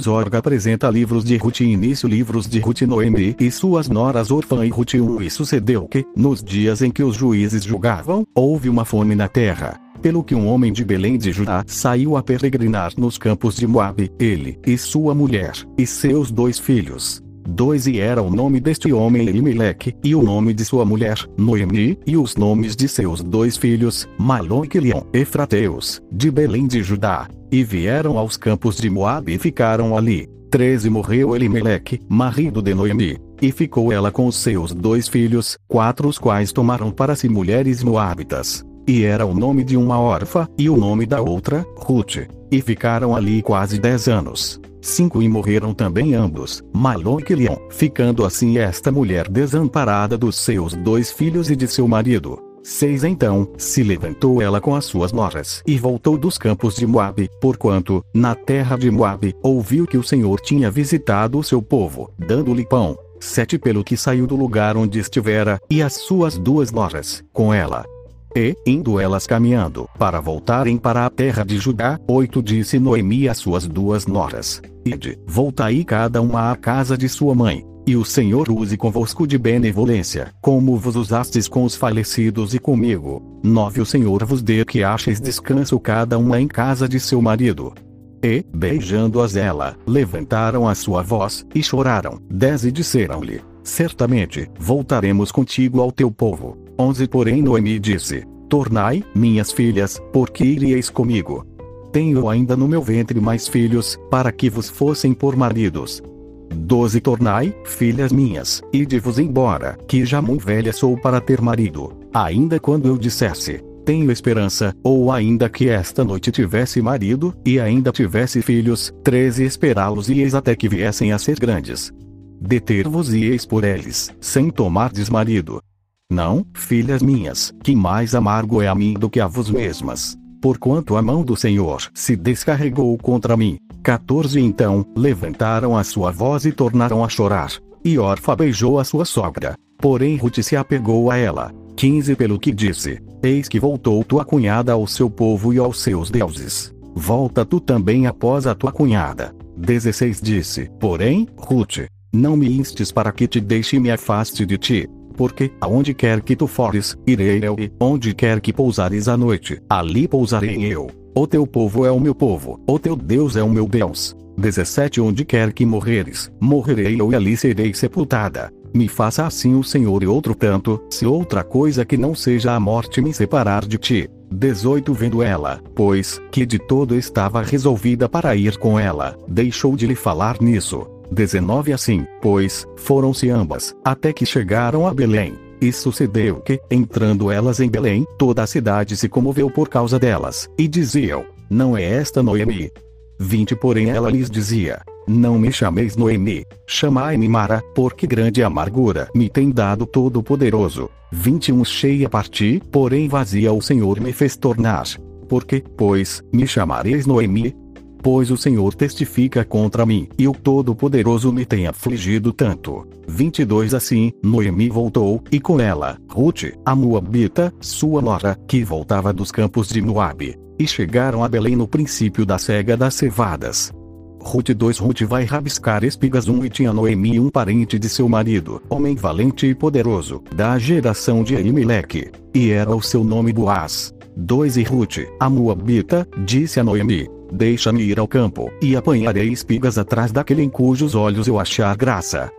Zorga apresenta livros de Ruth início livros de Ruth Noemi e suas noras Orfã e Ruth 1 e sucedeu que, nos dias em que os juízes julgavam, houve uma fome na terra. Pelo que um homem de Belém de Judá saiu a peregrinar nos campos de Moabe, ele, e sua mulher, e seus dois filhos. Dois e era o nome deste homem Elimeleque, e o nome de sua mulher, Noemi, e os nomes de seus dois filhos, Malom e Quilion, Efrateus, de Belém de Judá. E vieram aos campos de Moabe e ficaram ali. Treze morreu Elimeleque, marido de Noemi, e ficou ela com os seus dois filhos, quatro os quais tomaram para si mulheres moabitas. E era o nome de uma órfã, e o nome da outra, Ruth. E ficaram ali quase dez anos. Cinco e morreram também ambos, Malon e Quilion, ficando assim esta mulher desamparada dos seus dois filhos e de seu marido. 6 Então, se levantou ela com as suas noras e voltou dos campos de Moabe, porquanto, na terra de Moabe, ouviu que o Senhor tinha visitado o seu povo, dando-lhe pão. 7 Pelo que saiu do lugar onde estivera, e as suas duas noras, com ela, e, indo elas caminhando, para voltarem para a terra de Judá, oito disse Noemi às suas duas noras: Ide, voltai cada uma à casa de sua mãe. E o Senhor use convosco de benevolência, como vos usastes com os falecidos e comigo. 9 O Senhor vos dê que acheis descanso cada uma em casa de seu marido. E, beijando-as ela, levantaram a sua voz, e choraram. 10 E disseram-lhe: Certamente, voltaremos contigo ao teu povo. 11 Porém Noemi disse: Tornai, minhas filhas, porque iríeis comigo. Tenho ainda no meu ventre mais filhos, para que vos fossem por maridos. 12 Tornai, filhas minhas, ide-vos embora, que já muito velha sou para ter marido. Ainda quando eu dissesse, tenho esperança, ou ainda que esta noite tivesse marido, e ainda tivesse filhos, 13 Esperá-los ieis até que viessem a ser grandes. Deter-vos ieis por eles, sem tomardes marido. Não, filhas minhas, que mais amargo é a mim do que a vos mesmas. Porquanto a mão do Senhor se descarregou contra mim. 14 Então, levantaram a sua voz e tornaram a chorar. E Orfa beijou a sua sogra. Porém Ruth se apegou a ela. 15 Pelo que disse: Eis que voltou tua cunhada ao seu povo e aos seus deuses. Volta tu também após a tua cunhada. 16 Disse, porém, Ruth, não me instes para que te deixe e me afaste de ti porque, aonde quer que tu fores, irei eu, e onde quer que pousares à noite, ali pousarei eu. O teu povo é o meu povo, o teu Deus é o meu Deus. 17 Onde quer que morreres, morrerei eu e ali serei sepultada. Me faça assim o Senhor e outro tanto, se outra coisa que não seja a morte me separar de ti. 18 Vendo ela, pois, que de todo estava resolvida para ir com ela, deixou de lhe falar nisso. 19 Assim, pois, foram-se ambas, até que chegaram a Belém. E sucedeu que, entrando elas em Belém, toda a cidade se comoveu por causa delas, e diziam: Não é esta Noemi? 20 Porém ela lhes dizia: Não me chameis Noemi, chamai-me Mara, porque grande amargura me tem dado Todo-Poderoso. 21 Cheia parti, porém vazia o Senhor me fez tornar. Porque, pois, me chamareis Noemi, Pois o Senhor testifica contra mim, e o Todo-Poderoso me tem afligido tanto. 22 Assim, Noemi voltou, e com ela, Ruth, a Moabita, sua nora, que voltava dos campos de Moabe. E chegaram a Belém no princípio da cega das cevadas. Ruth 2 Ruth vai rabiscar espigas 1 e tinha Noemi um parente de seu marido, homem valente e poderoso, da geração de Elimeleque. E era o seu nome Boaz. 2 E Ruth, a Moabita, disse a Noemi, Deixa-me ir ao campo, e apanharei espigas atrás daquele em cujos olhos eu achar graça.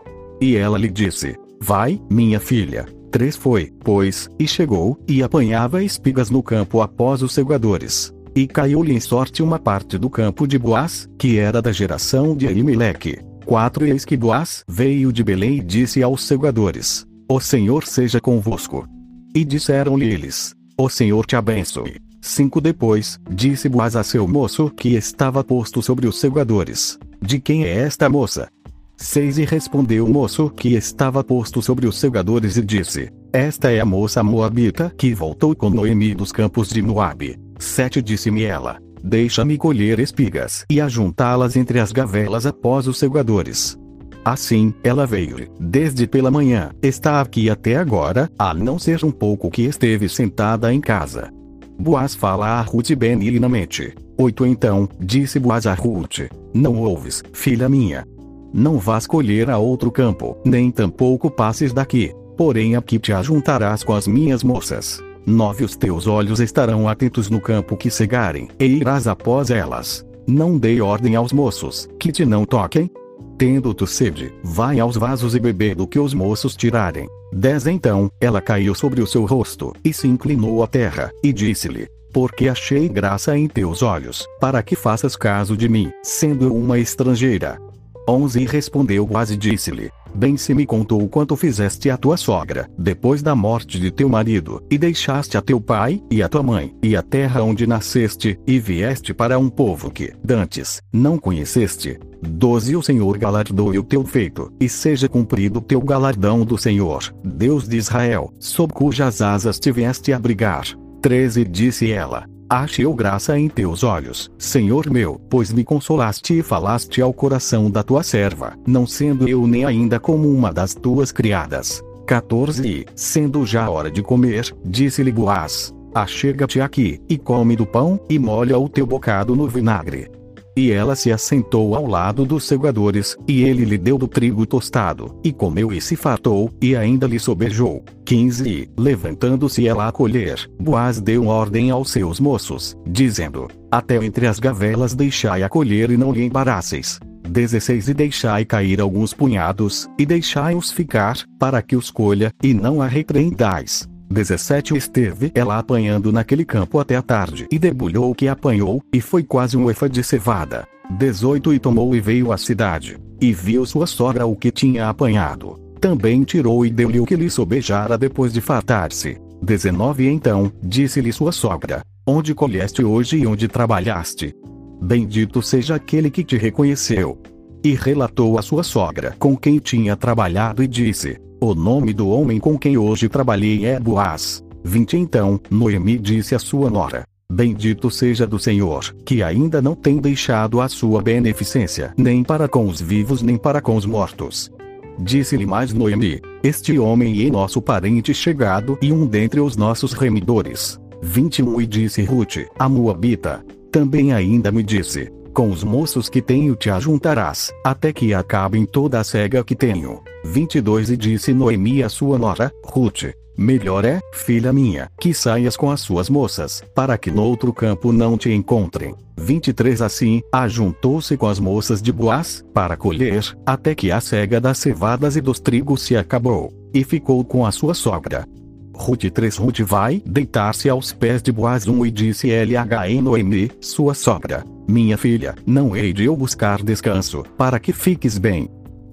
E ela lhe disse: Vai, minha filha. Três foi, pois, e chegou, e apanhava espigas no campo após os segadores. E caiu-lhe em sorte uma parte do campo de Boaz, que era da geração de Elimeleque. Quatro Eis que Boaz veio de Belém e disse aos segadores: O Senhor seja convosco. E disseram-lhe eles: O Senhor te abençoe. 5 Depois, disse Boaz a seu moço que estava posto sobre os segadores: De quem é esta moça? 6 E respondeu o moço que estava posto sobre os segadores e disse: Esta é a moça moabita que voltou com Noemi dos campos de Moabe. 7 Disse-me ela: Deixa-me colher espigas e ajuntá-las entre as gavelas após os segadores. Assim, ela veio, desde pela manhã, está aqui até agora, a não ser um pouco que esteve sentada em casa. Boaz fala a Ruth benignamente. 8 Então, disse Boaz a Ruth: Não ouves, filha minha. Não vás colher a outro campo, nem tampouco passes daqui. Porém aqui te ajuntarás com as minhas moças. 9 Os teus olhos estarão atentos no campo que cegarem, e irás após elas. Não dei ordem aos moços, que te não toquem? Tendo tu sede, vai aos vasos e bebê do que os moços tirarem. 10 Então, ela caiu sobre o seu rosto, e se inclinou à terra, e disse-lhe: Porque achei graça em teus olhos, para que faças caso de mim, sendo uma estrangeira. 11 E respondeu Boaz e disse-lhe: Bem se me contou quanto fizeste à tua sogra, depois da morte de teu marido, e deixaste a teu pai, e a tua mãe, e a terra onde nasceste, e vieste para um povo que, dantes, não conheceste. 12 O Senhor galardoe o teu feito, e seja cumprido o teu galardão do Senhor, Deus de Israel, sob cujas asas tiveste a abrigar. 13 Disse ela: Achei graça em teus olhos, Senhor meu, pois me consolaste e falaste ao coração da tua serva, não sendo eu nem ainda como uma das tuas criadas. 14 E, sendo já hora de comer, disse-lhe Boaz: Achega-te aqui, e come do pão, e molha o teu bocado no vinagre. E ela se assentou ao lado dos segadores, e ele lhe deu do trigo tostado, e comeu e se fartou, e ainda lhe sobejou. 15 E, levantando-se ela a colher, Boaz deu ordem aos seus moços, dizendo: Até entre as gavelas deixai a colher e não lhe embaraceis. 16 E deixai cair alguns punhados, e deixai-os ficar, para que os colha, e não a repreendais. 17 Esteve ela apanhando naquele campo até a tarde e debulhou o que apanhou, e foi quase um efa de cevada. 18 E tomou e veio à cidade, e viu sua sogra o que tinha apanhado. Também tirou e deu-lhe o que lhe sobejara depois de fartar-se. 19 Então, disse-lhe sua sogra: Onde colheste hoje e onde trabalhaste? Bendito seja aquele que te reconheceu. E relatou a sua sogra com quem tinha trabalhado e disse: o nome do homem com quem hoje trabalhei é Boaz. 20 Então, Noemi disse à sua nora: Bendito seja do Senhor, que ainda não tem deixado a sua beneficência, nem para com os vivos nem para com os mortos. Disse-lhe mais Noemi: Este homem é nosso parente chegado e um dentre os nossos remidores. 21 E disse Ruth, a Moabita: Também ainda me disse: com os moços que tenho te ajuntarás, até que acabem toda a cega que tenho. 22 E disse Noemi a sua nora, Ruth: Melhor é, filha minha, que saias com as suas moças, para que no outro campo não te encontrem. 23 Assim, ajuntou-se com as moças de Boaz, para colher, até que a cega das cevadas e dos trigos se acabou, e ficou com a sua sogra. Ruth 3 Ruth vai deitar-se aos pés de Boaz 1 e disse LH Noemi, sua sogra: Minha filha, não hei de eu buscar descanso, para que fiques bem.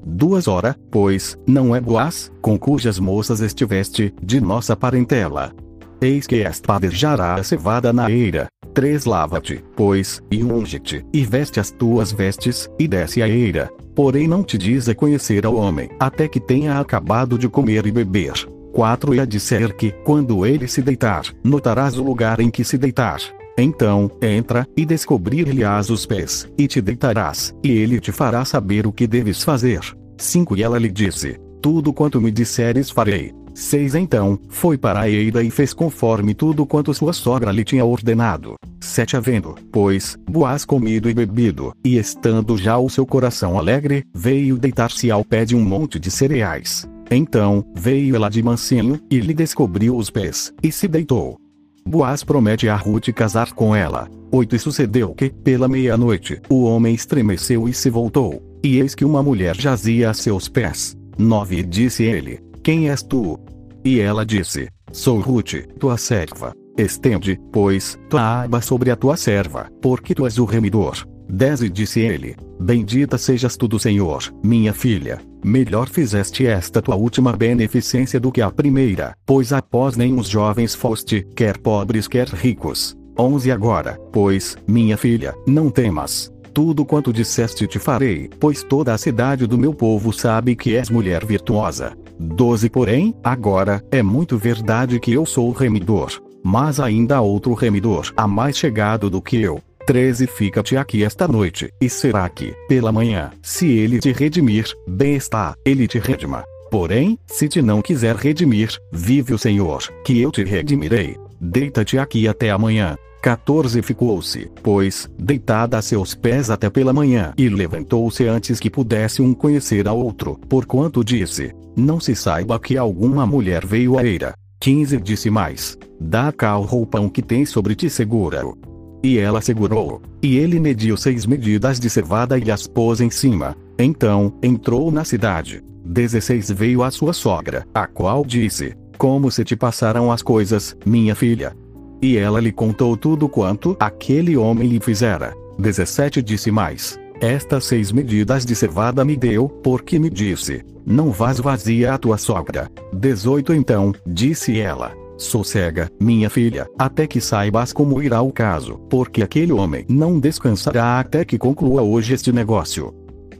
Duas horas, pois, não é Boaz, com cujas moças estiveste, de nossa parentela. Eis que espadejará a cevada na eira. 3 Lava-te, pois, e unge-te, e veste as tuas vestes, e desce a eira. Porém não te diz a conhecer ao homem, até que tenha acabado de comer e beber. 4 E a disser que, quando ele se deitar, notarás o lugar em que se deitar. Então, entra, e descobrir-lhe-ás os pés, e te deitarás, e ele te fará saber o que deves fazer. 5 E ela lhe disse: Tudo quanto me disseres farei. 6 Então, foi para a eira e fez conforme tudo quanto sua sogra lhe tinha ordenado. 7 Havendo, pois, Boaz comido e bebido, e estando já o seu coração alegre, veio deitar-se ao pé de um monte de cereais. Então, veio ela de mansinho, e lhe descobriu os pés, e se deitou. Boaz promete a Ruth casar com ela. 8 E sucedeu que, pela meia-noite, o homem estremeceu e se voltou, e eis que uma mulher jazia a seus pés. 9 E disse ele: Quem és tu? E ela disse: Sou Ruth, tua serva. Estende, pois, tua aba sobre a tua serva, porque tu és o remidor. 10 E disse ele: Bendita sejas tu do Senhor, minha filha. Melhor fizeste esta tua última beneficência do que a primeira, pois após nem os jovens foste, quer pobres quer ricos. 11 Agora, pois, minha filha, não temas. Tudo quanto disseste te farei, pois toda a cidade do meu povo sabe que és mulher virtuosa. 12 Porém, agora, é muito verdade que eu sou o remidor. Mas ainda há outro remidor, a mais chegado do que eu, 13 Fica-te aqui esta noite, e será que, pela manhã, se ele te redimir, bem está, ele te redima. Porém, se te não quiser redimir, vive o Senhor, que eu te redimirei. Deita-te aqui até amanhã. 14 Ficou-se, pois, deitada a seus pés até pela manhã, e levantou-se antes que pudesse um conhecer a outro, porquanto disse: Não se saiba que alguma mulher veio à eira. 15 Disse mais: Dá cá o roupão que tem sobre ti segura-o. E ela segurou. E ele mediu seis medidas de cevada e as pôs em cima. Então, entrou na cidade. 16 Veio a sua sogra, a qual disse: Como se te passaram as coisas, minha filha? E ela lhe contou tudo quanto aquele homem lhe fizera. 17 Disse mais: Estas seis medidas de cevada me deu, porque me disse: Não vás vazia a tua sogra. 18 Então, disse ela: Sossega, minha filha, até que saibas como irá o caso, porque aquele homem não descansará até que conclua hoje este negócio.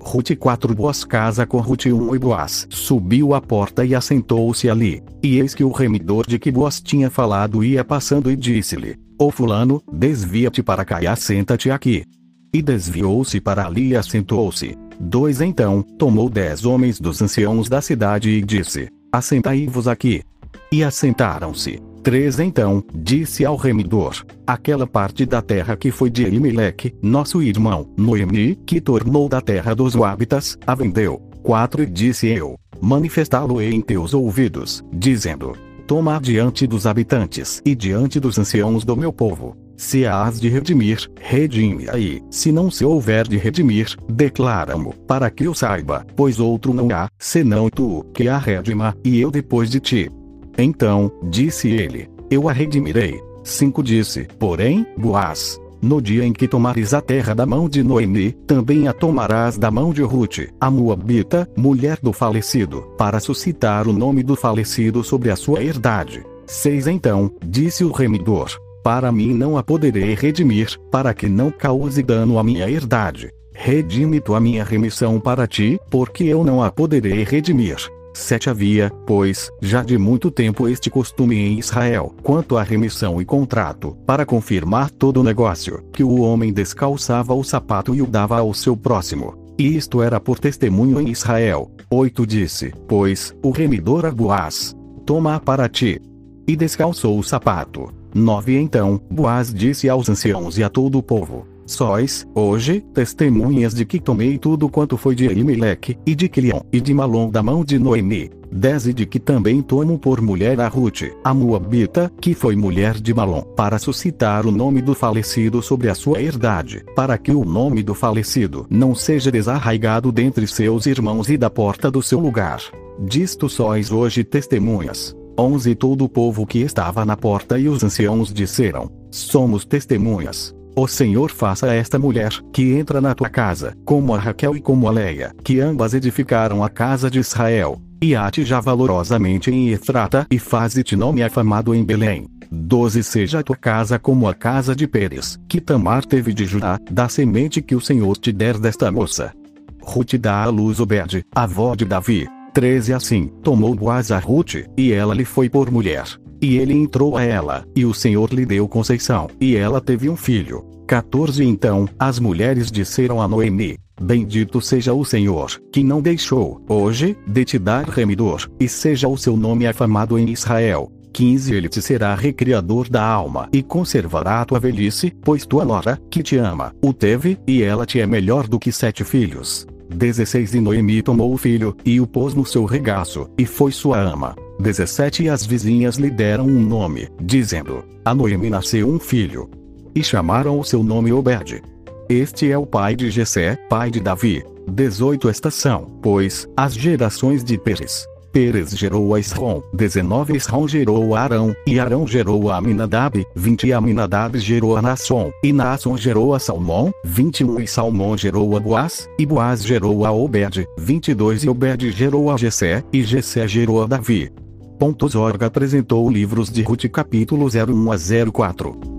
Ruth 4 Boaz casa com Ruth 1 e Boaz subiu à porta e assentou-se ali. E eis que o remidor de que Boaz tinha falado ia passando e disse-lhe: Ô fulano, desvia-te para cá e assenta-te aqui. E desviou-se para ali e assentou-se. Dois Então, tomou dez homens dos anciãos da cidade e disse: Assentai-vos aqui. E assentaram-se. 3 Então, disse ao remidor: Aquela parte da terra que foi de Elimeleque, nosso irmão, Noemi, que tornou da terra dos Uábitas, a vendeu. 4 E disse eu: Manifestá-lo-ei em teus ouvidos, dizendo: Toma diante dos habitantes e diante dos anciãos do meu povo. Se a has de redimir, redime aí. Se não se houver de redimir, declara-mo, para que eu saiba, pois outro não há, senão tu, que a redima, e eu depois de ti. Então, disse ele: Eu a redimirei. 5 Disse, porém, Boaz: No dia em que tomares a terra da mão de Noemi, também a tomarás da mão de Ruth, a Moabita, mulher do falecido, para suscitar o nome do falecido sobre a sua herdade. 6 Então, disse o remidor: Para mim não a poderei redimir, para que não cause dano à minha herdade. Redime tu a minha remissão para ti, porque eu não a poderei redimir. 7 Havia, pois, já de muito tempo este costume em Israel, quanto à remissão e contrato, para confirmar todo o negócio, que o homem descalçava o sapato e o dava ao seu próximo. E isto era por testemunho em Israel. 8 Disse, pois, o remidor a Boaz: Toma para ti. E descalçou o sapato. 9 Então, Boaz disse aos anciãos e a todo o povo: Sóis, hoje, testemunhas de que tomei tudo quanto foi de Elimeleque, e de Quilion, e de Malom da mão de Noemi. 10 E de que também tomo por mulher a Ruth, a Moabita, que foi mulher de Malom, para suscitar o nome do falecido sobre a sua herdade, para que o nome do falecido não seja desarraigado dentre seus irmãos e da porta do seu lugar. Disto sois hoje testemunhas. 11 Todo o povo que estava na porta e os anciãos disseram: Somos testemunhas. O Senhor faça a esta mulher, que entra na tua casa, como a Raquel e como a Leia, que ambas edificaram a casa de Israel, e ate já valorosamente em Efrata e faze-te nome afamado em Belém. 12 Seja a tua casa como a casa de Pérez, que Tamar teve de Judá, da semente que o Senhor te der desta moça. Ruth dá à luz Obed, avó de Davi. 13 Assim, tomou Boaz a Ruth, e ela lhe foi por mulher. E ele entrou a ela, e o Senhor lhe deu conceição, e ela teve um filho. 14 Então, as mulheres disseram a Noemi: Bendito seja o Senhor, que não deixou, hoje, de te dar remidor, e seja o seu nome afamado em Israel. 15 Ele te será recriador da alma e conservará a tua velhice, pois tua nora, que te ama, o teve, e ela te é melhor do que sete filhos. 16 E Noemi tomou o filho, e o pôs no seu regaço, e foi sua ama. 17 E as vizinhas lhe deram um nome, dizendo: A Noemi nasceu um filho. E chamaram o seu nome Obed. Este é o pai de Jessé, pai de Davi. 18 Estação, pois, as gerações de Pérez. Pérez gerou a Esrom, 19 Esrom gerou a Arão, e Arão gerou a Aminadab, 20 e Aminadab gerou a Nasson, e Nasson gerou a Salmão, 21 e Salmão gerou a Boaz, e Boaz gerou a Obed, 22 e Obed gerou a Jessé, e Jessé gerou a Davi. Pontos Org apresentou livros de Ruth capítulo 01 a 04.